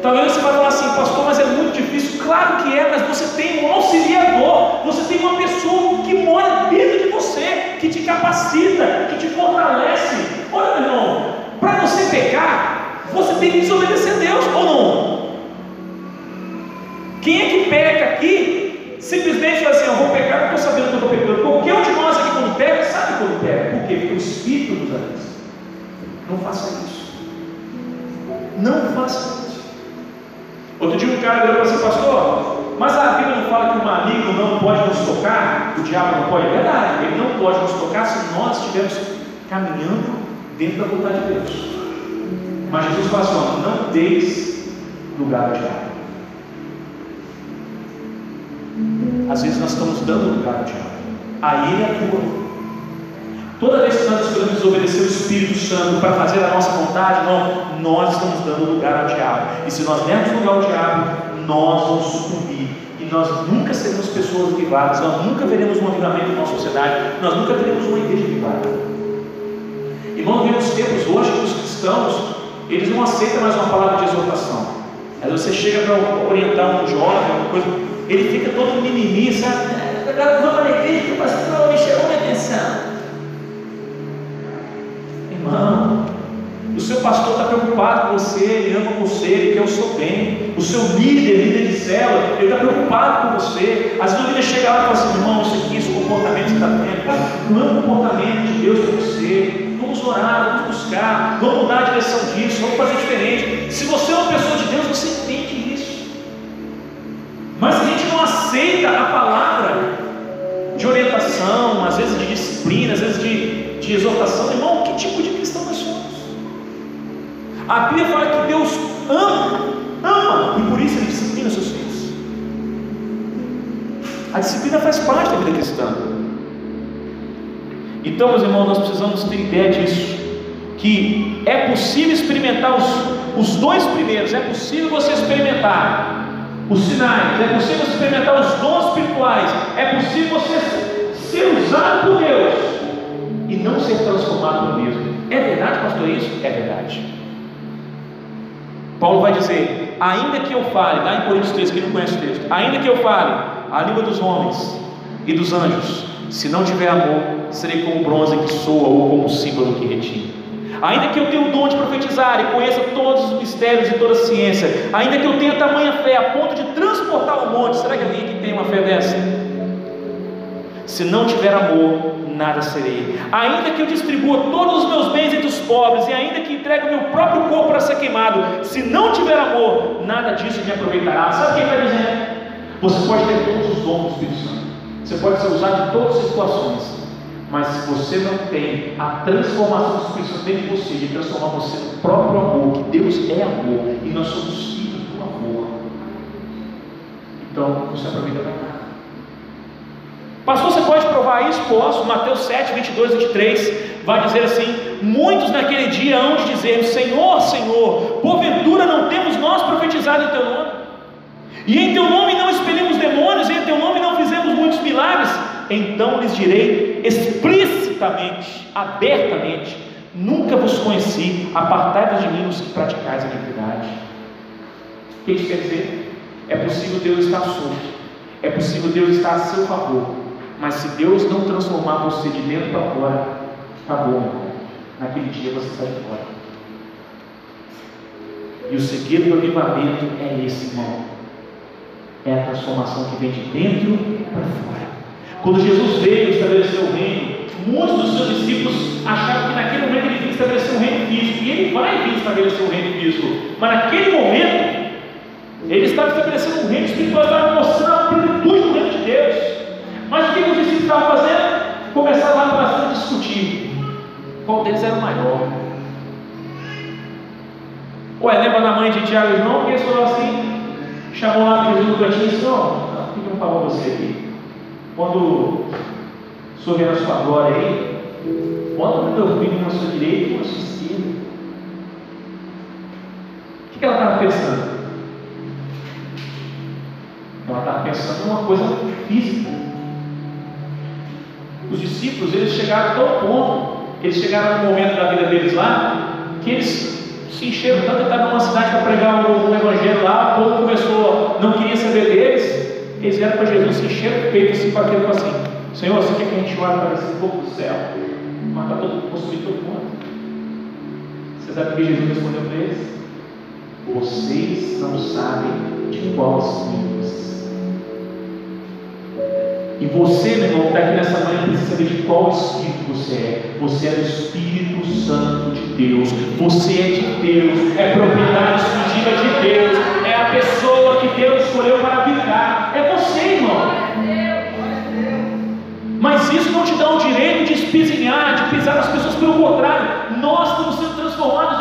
Talvez você vai falar assim, pastor, mas é muito difícil. Claro que é, mas você tem um auxiliador, você tem uma pessoa que mora dentro de você, que te capacita, que te fortalece. Olha, meu irmão, para você pecar, você tem que desobedecer a Deus ou não? Quem é que peca aqui? Simplesmente fala assim: Eu vou pecar, não estou sabendo que eu estou pecando. Qualquer um de nós aqui, quando peca, sabe quando peca. Por quê? Porque o Espírito nos avisa. Não faça isso. Não faça isso. Outro dia um cara virou para assim, pastor, mas a Bíblia não fala que o maligno não pode nos tocar, o diabo não pode. É verdade, ele não pode nos tocar se nós estivermos caminhando dentro da vontade de Deus. Mas Jesus fala assim: não deis lugar ao diabo. Às vezes nós estamos dando lugar ao diabo. Aí ele atua. Toda vez que nós escolhemos desobedecer o Espírito Santo para fazer a nossa vontade, não, nós estamos dando lugar ao diabo. E se nós dermos lugar ao diabo, nós vamos sucumbir. E nós nunca seremos pessoas avivadas, nós nunca veremos um avivamento na nossa sociedade, nós nunca teremos uma igreja Irmão, vemos tempos hoje que os cristãos, eles não aceitam mais uma palavra de exortação. Vezes você chega para orientar um jovem, alguma coisa, ele fica todo mimimi, sabe? Agora vamos na igreja que o pastor me chamou minha atenção. Irmão, o seu pastor está preocupado com você, ele ama você, ele quer o seu bem. O seu líder, líder de célula, ele está preocupado com você. Às vezes líder chega lá e fala assim, irmão, isso aqui, esse comportamento está tendo, não é um comportamento de Deus para você. Vamos orar, vamos buscar, vamos mudar a direção disso, vamos fazer diferente. Se você é uma pessoa de Deus, você entende isso. Mas a gente não aceita a palavra de orientação, às vezes de disciplina, às vezes de, de exortação, irmão, que tipo de cristão nós somos? A Bíblia fala que Deus ama, ama, e por isso Ele disciplina seus. A disciplina faz parte da vida cristã. Então, meus irmãos, nós precisamos ter ideia disso. Que é possível experimentar os, os dois primeiros, é possível você experimentar os sinais, é possível experimentar os dons espirituais, é possível você ser usado por Deus e não ser transformado por mesmo. É verdade, pastor, isso? É verdade. Paulo vai dizer: ainda que eu fale, lá em Coríntios 3, quem não conhece o texto, ainda que eu fale a língua dos homens e dos anjos, se não tiver amor, serei como bronze que soa ou como símbolo que retira. Ainda que eu tenha o dom de profetizar e conheça todos os mistérios e toda a ciência, ainda que eu tenha tamanha fé a ponto de transportar o monte, será que alguém que tem uma fé dessa? Se não tiver amor, nada serei. Ainda que eu distribua todos os meus bens entre os pobres, e ainda que entregue o meu próprio corpo para ser queimado, se não tiver amor, nada disso me aproveitará. Sabe o que ele está dizendo? Você pode ter todos os dons do Espírito Santo, você pode ser usado em todas as situações, mas se você não tem a transformação do Espírito Santo dentro de você, de transformar você no próprio amor, que Deus é amor e nós somos filhos do amor, então você aproveita para nada. Pastor, você pode provar isso? Posso. Mateus 7, 22, 23 vai dizer assim: Muitos naquele dia hão de dizer: Senhor, Senhor, porventura não temos nós profetizado em teu nome? E em teu nome não expelimos demônios, e em teu nome não fizemos muitos milagres? então lhes direi explicitamente, abertamente: Nunca vos conheci, apartai-vos de mim os que praticais a iniquidade. O que isso quer dizer? É possível Deus estar solto, é possível Deus estar a seu favor, mas se Deus não transformar você de dentro para fora, acabou. Naquele dia você sai fora. E o segredo do avivamento é esse, irmão. É a transformação que vem de dentro para fora. Quando Jesus veio estabelecer o reino, muitos dos seus discípulos achavam que naquele momento ele vinha estabelecer um reino físico, e ele vai vir estabelecer um reino físico, mas naquele momento, ele estava estabelecendo um reino espiritual, estava mostrando a plenitude do reino de Deus. Mas o que os discípulos estavam fazendo? Começaram lá bastante a discutir qual deles era o maior. Ué, lembra da mãe de Tiago e João? Porque eles falaram assim, chamou lá Jesus no cantinho e disse: Ó, que não falou você aqui? Quando sorrir na sua glória aí, bota o teu filho na sua direita e na sua esquerda. O que ela estava pensando? Ela estava pensando em uma coisa física. Os discípulos, eles chegaram a tal ponto, eles chegaram no momento da vida deles lá, que eles se encheram tanto, estavam numa cidade para pregar o, evangelho lá, o povo começou, não queria saber deles, eles vieram para Jesus, se encheram o peito assim para aquele assim: Senhor, você quer que a gente vá para esse povo do céu? Matar todo possuir todo mundo. Você sabe o que Jesus respondeu para eles? Vocês não sabem de qual espírito E você, meu irmão, que está aqui nessa manhã, precisa saber de qual espírito você é. Você é do Espírito Santo Deus. Você é de Deus. É propriedade exclusiva de Deus. É a pessoa que Deus escolheu para habitar. É você, irmão. Mas isso não te dá o direito de espizinhar, de pisar nas pessoas, pelo contrário, nós estamos sendo transformados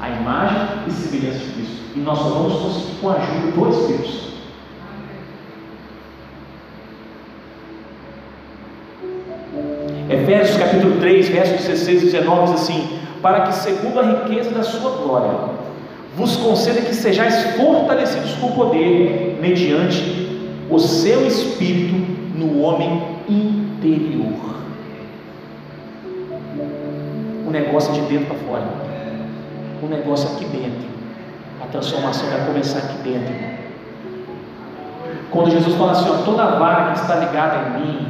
A imagem e semelhança de Cristo. E nós só vamos conseguir com a ajuda do Espírito Santo. Efésios capítulo 3, versos 16 e 19 diz assim: Para que, segundo a riqueza da sua glória, vos conceda que sejais fortalecidos com poder, mediante o seu espírito no homem interior. O negócio é de dentro para fora. O negócio aqui dentro. A transformação vai começar aqui dentro. Quando Jesus fala assim, ó, toda vara que está ligada em mim,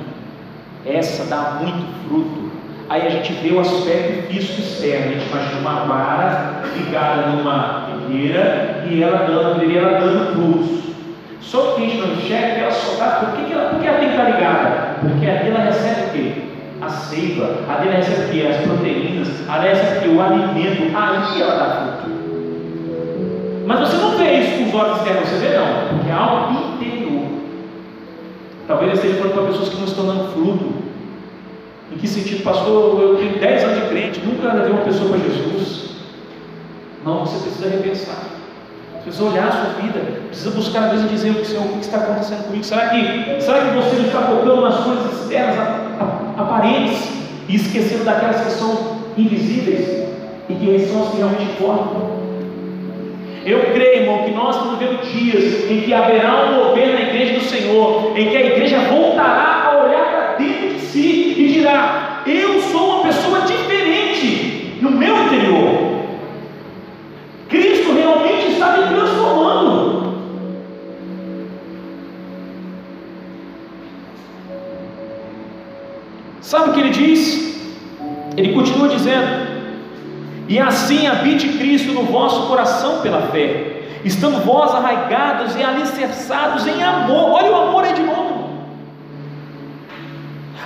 essa dá muito fruto. Aí a gente vê o aspecto físico externo, a gente imagina uma vara ligada numa figueira e ela dando, e ela dando frutos. Só que a gente não enxerga que ela só está. Por que, ela, por que ela tem que estar ligada? Porque a dela recebe o quê? A seiva, a dela recebe? As proteínas, a dela recebe o alimento, aí ela dá fruto. Mas você não vê isso com os olhos externos, você vê não, porque é algo interior. Talvez eu esteja falando para pessoas que não estão dando fruto. Em que sentido, pastor? Eu tenho 10 anos de crente, nunca levei uma pessoa para Jesus. Não, você precisa repensar. Você precisa olhar a sua vida, precisa buscar a Deus e dizer que, o que está acontecendo comigo. Será que, será que você está focando nas coisas externas, aparentes, e esquecendo daquelas que são invisíveis e que são as que realmente importam? Eu creio, irmão, que nós estamos vivendo dias em que haverá um mover na igreja do Senhor, em que a igreja voltará a olhar para dentro de si e dirá: Sabe o que ele diz? Ele continua dizendo: E assim habite Cristo no vosso coração pela fé, estando vós arraigados e alicerçados em amor. Olha o amor aí de novo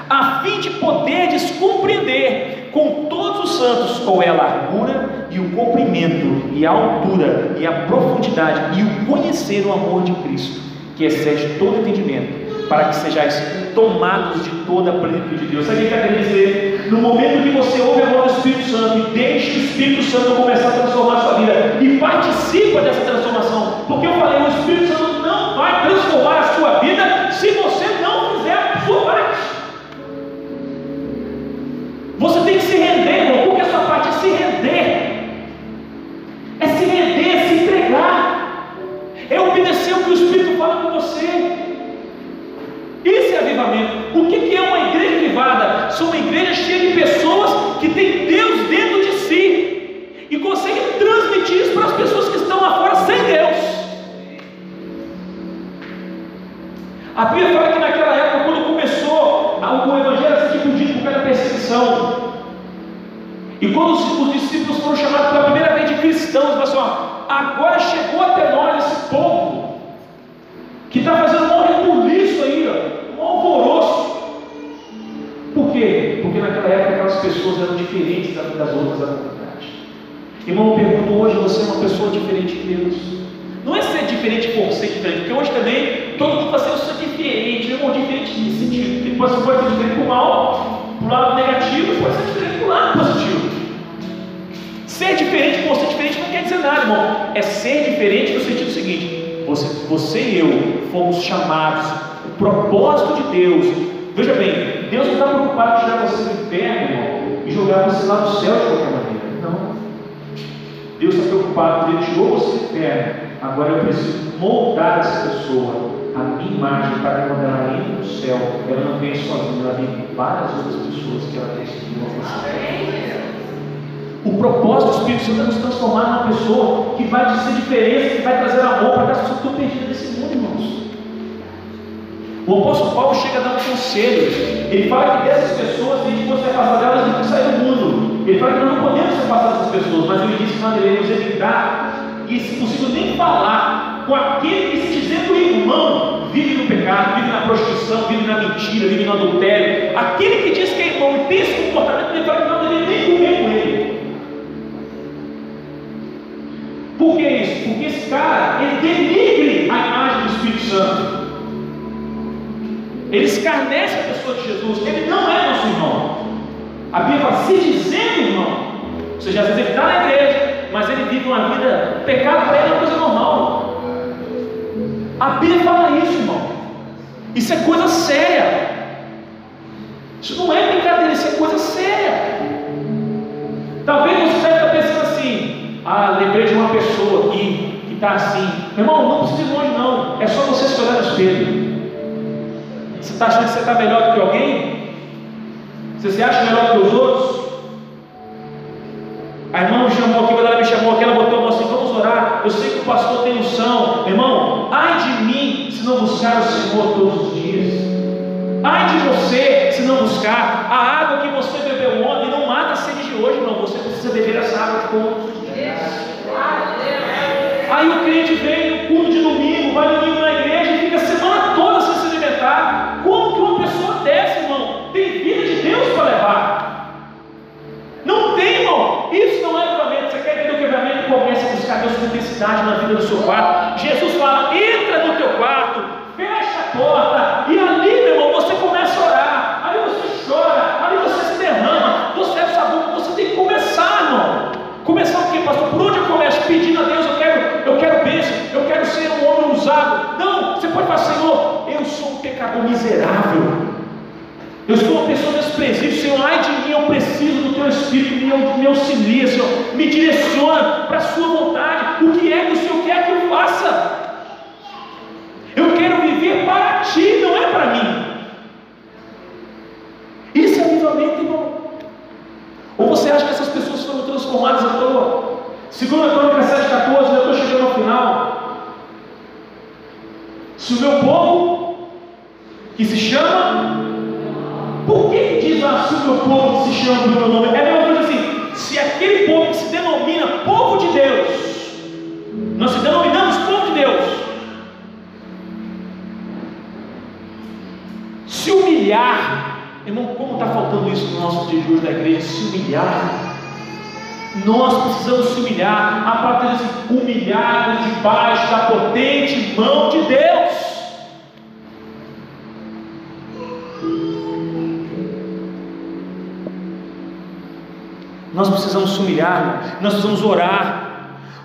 a fim de poderes compreender com todos os santos qual é a largura e o comprimento e a altura e a profundidade e o conhecer o amor de Cristo, que excede todo entendimento, para que sejais tomados de toda a plenitude de Deus. Sabe o que quer dizer? No momento que você ouve a voz do Espírito Santo e deixa o Espírito Santo começar a transformar a sua vida e participa dessa transformação, porque eu falei, o Espírito Santo São uma igreja cheia de pessoas que têm Deus dentro de si e conseguem transmitir isso para as pessoas que estão lá fora sem Deus. A Bíblia fala que naquela época, quando começou o Evangelho a ser difundido por causa da perseguição, e quando os, os, discípulos foram chamados pela primeira vez de cristãos, falaram assim: ó, agora chegou até nós esse povo que está fazendo pessoas eram diferentes das outras da comunidade. Irmão, eu pergunto hoje: você é uma pessoa diferente de Deus? Não é ser diferente por ser diferente, porque hoje também todo mundo está sendo ser diferente, irmão, diferente nesse sentido. Você pode ser diferente para o mal, para o lado negativo, pode ser diferente para o lado positivo. Ser diferente por ser diferente não quer dizer nada, irmão. É ser diferente no sentido seguinte: você, você e eu fomos chamados, o propósito de Deus. Veja bem, Deus não está preocupado em tirar você do inferno, irmão, e jogar você lá no céu de qualquer maneira. Não. Deus está preocupado, Ele tirou você do inferno. Agora eu preciso moldar essa pessoa a minha imagem para que quando ela entre no céu, ela não venha sozinha, ela vem com várias outras pessoas que ela seguido a o propósito do Espírito Santo é nos transformar numa pessoa que vai dizer diferença, que vai trazer amor para aquelas pessoas que estão perdidas nesse mundo, irmãos. O apóstolo Paulo chega a dar um conselho. Ele fala que dessas pessoas, se a gente fosse afastar delas, tem que sair do mundo. Ele fala que nós não podemos afastar dessas pessoas, mas ele diz que nós devemos evitar e, se possível, nem falar com aquele que se dizendo irmão vive no pecado, vive na prostituição, vive na mentira, vive no adultério. Aquele que diz que é irmão e tem esse comportamento, ele fala que não deveria nem comer com ele. Por que isso? Porque esse cara, ele denigre a imagem do Espírito Santo. Ele escarnece a pessoa de Jesus. Ele não é nosso irmão. A Bíblia fala, se dizendo irmão. Ou seja, às vezes ele está na igreja, mas ele vive uma vida, pecado para ele é uma coisa normal. A Bíblia fala isso, irmão. Isso é coisa séria. Isso não é brincadeira, isso é coisa séria. Talvez você estar pensando assim, ah, lembrei de uma pessoa aqui que está assim. Meu irmão, não precisa ir longe não. É só você se olhar no espelho. Você está achando que você está melhor do que alguém? Você se acha melhor do que os outros? A irmã me chamou aqui, quando ela me chamou aqui, ela botou a mão assim, vamos orar. Eu sei que o pastor tem unção. Irmão, ai de mim se não buscar o Senhor todos os dias. Ai de você se não buscar a água que você Na vida do seu quarto. Jesus fala: entra no teu quarto, fecha a porta, e ali, meu irmão, você começa a orar. Aí você chora, aí você se derrama, você é sabor, você tem que começar, irmão. Começar o quê, pastor? Por onde eu começo? Pedindo a Deus, eu quero, eu quero bênção, eu quero ser um homem usado. Não, você pode falar, Senhor, eu sou um pecador miserável. Eu sou uma pessoa desprezível, Senhor, ai de mim, eu preciso do Teu Espírito, me, me auxilia, Senhor, me direciona para a Sua vontade. O que é que o Senhor quer que eu faça? Nós precisamos orar.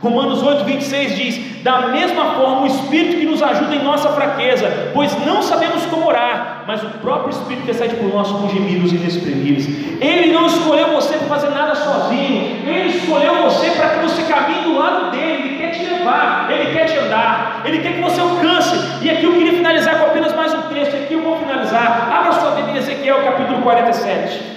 Romanos 8, 26 diz: Da mesma forma, o Espírito que nos ajuda em nossa fraqueza, pois não sabemos como orar, mas o próprio Espírito intercede por nós com gemidos inexprimíveis. Ele não escolheu você para fazer nada sozinho, ele escolheu você para que você caminhe do lado dele, ele quer te levar, ele quer te andar, ele quer que você alcance. E aqui eu queria finalizar com apenas mais um texto, aqui eu vou finalizar. Abra sua Bíblia Ezequiel capítulo 47.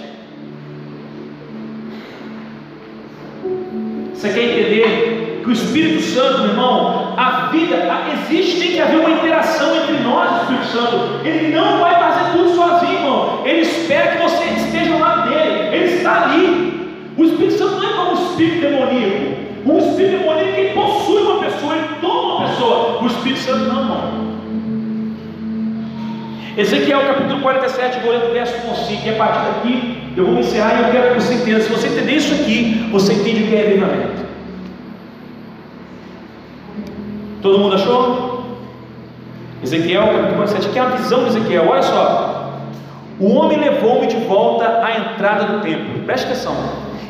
Você quer entender que o Espírito Santo, meu irmão, a vida, existe, tem que haver uma interação entre nós e o Espírito Santo. Ele não vai fazer tudo sozinho, irmão. Ele espera que você esteja ao lado dele. Ele está ali. O Espírito Santo não é como um espírito demoníaco. O espírito demoníaco é quem possui uma pessoa, ele toma uma pessoa. O Espírito Santo não, irmão. Ezequiel capítulo 47, vou ler do verso 1 5, e a partir daqui eu vou encerrar e eu quero que você entenda. Se você entender isso aqui, você entende o que é avivamento. Todo mundo achou? Ezequiel capítulo 47, que é a visão de Ezequiel, olha só. O homem levou-me de volta à entrada do templo, preste atenção,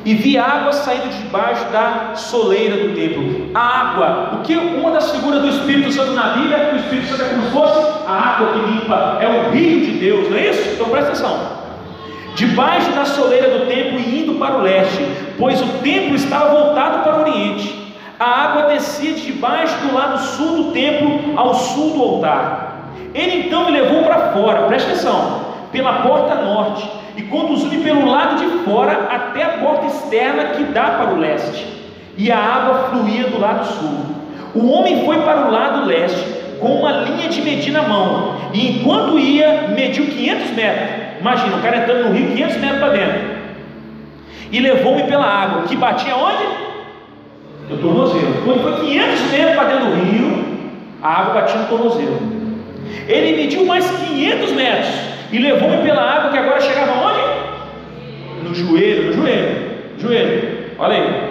e vi água saindo debaixo da soleira do templo. A água, o que uma das figuras do Espírito Santo na Bíblia, o Espírito Santo é como se fosse a água que limpa, é o rio de Deus, não é isso? Então presta atenção debaixo da soleira do templo e indo para o leste, pois o templo estava voltado para o oriente. A água descia de debaixo do lado sul do templo ao sul do altar. Ele então me levou para fora, presta atenção, pela porta norte, e conduziu-me pelo lado de fora até a porta externa que dá para o leste, e a água fluía do lado sul. O homem foi para o lado leste, com uma linha de medir na mão, e enquanto ia, mediu 500 metros. Imagina, o cara entrando no rio 500 metros para dentro, e levou-me pela água, que batia onde? No tornozelo. Quando foi 500 metros para dentro do rio, a água batia no tornozelo. Ele mediu mais 500 metros e levou-me pela água que agora chegava onde? No joelho, no joelho, joelho. Olha aí.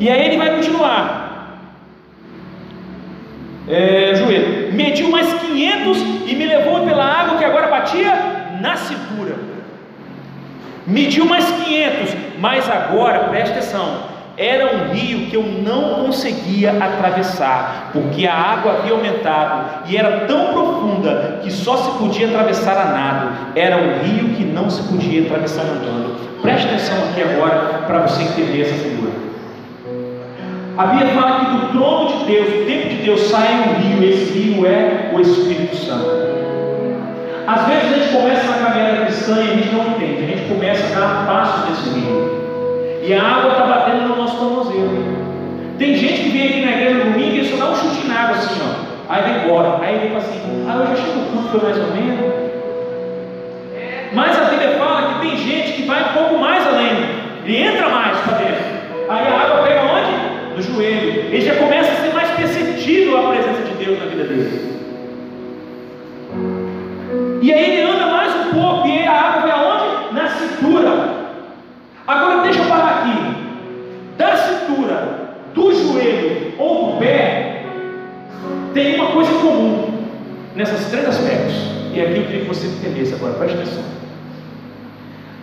E aí ele vai continuar. É, joelho. Mediu mais 500 e me levou pela água que agora batia na cintura. Mediu mais 500, mas agora, preste atenção, era um rio que eu não conseguia atravessar, porque a água havia aumentado e era tão profunda que só se podia atravessar a nado. Era um rio que não se podia atravessar andando. Preste atenção aqui agora para você entender essa figura. A Bíblia fala que do trono de Deus, do tempo de Deus, sai um rio, esse rio é o Espírito Santo. Às vezes a gente começa na caminhada cristã e a gente não entende, a gente começa a dar passos nesse rio. E a água está batendo no nosso tornozelo. Tem gente que vem aqui na igreja no domingo e só dá um chute na água assim, ó. Aí vai embora. Aí ele fala assim, ah, eu já chego no culto, foi mais ou menos. Mas a Bíblia fala que tem gente que vai um pouco mais além. Ele entra mais para dentro. Aí a água pega joelho. Ele já começa a ser mais perceptível a presença de Deus na vida dele. E aí ele anda mais um pouco e a água vai aonde? Na cintura. Agora deixa eu parar aqui. Da cintura, do joelho ou do pé, tem uma coisa comum nesses três aspectos. E aqui eu queria que você entendesse agora, preste atenção.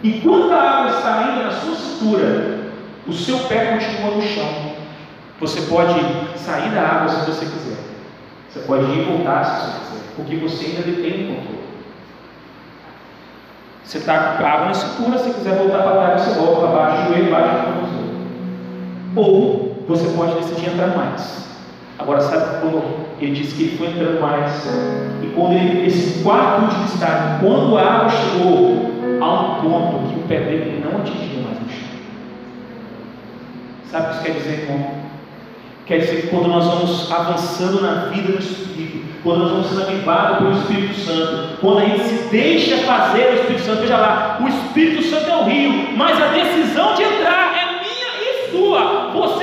Enquanto a água está ainda na sua cintura, o seu pé continua no chão. Você pode sair da água se você quiser. Você pode ir e voltar se você quiser, porque você ainda detém o controle. Você está com água na cintura, se quiser voltar para trás, você volta para baixo, joelho baixo tornozelo. Ou você pode decidir entrar mais. Agora, sabe quando ele disse que ele foi entrando mais? E quando ele, esse quarto último estágio, quando a água chegou a um ponto que o pé dele não atingia mais o chão. Sabe o que isso quer dizer, irmão? Quer dizer que quando nós vamos avançando na vida do Espírito, quando nós vamos sendo avivados pelo Espírito Santo, quando a gente se deixa fazer o Espírito Santo, veja lá, o Espírito Santo é o rio, mas a decisão de entrar é minha e sua. Você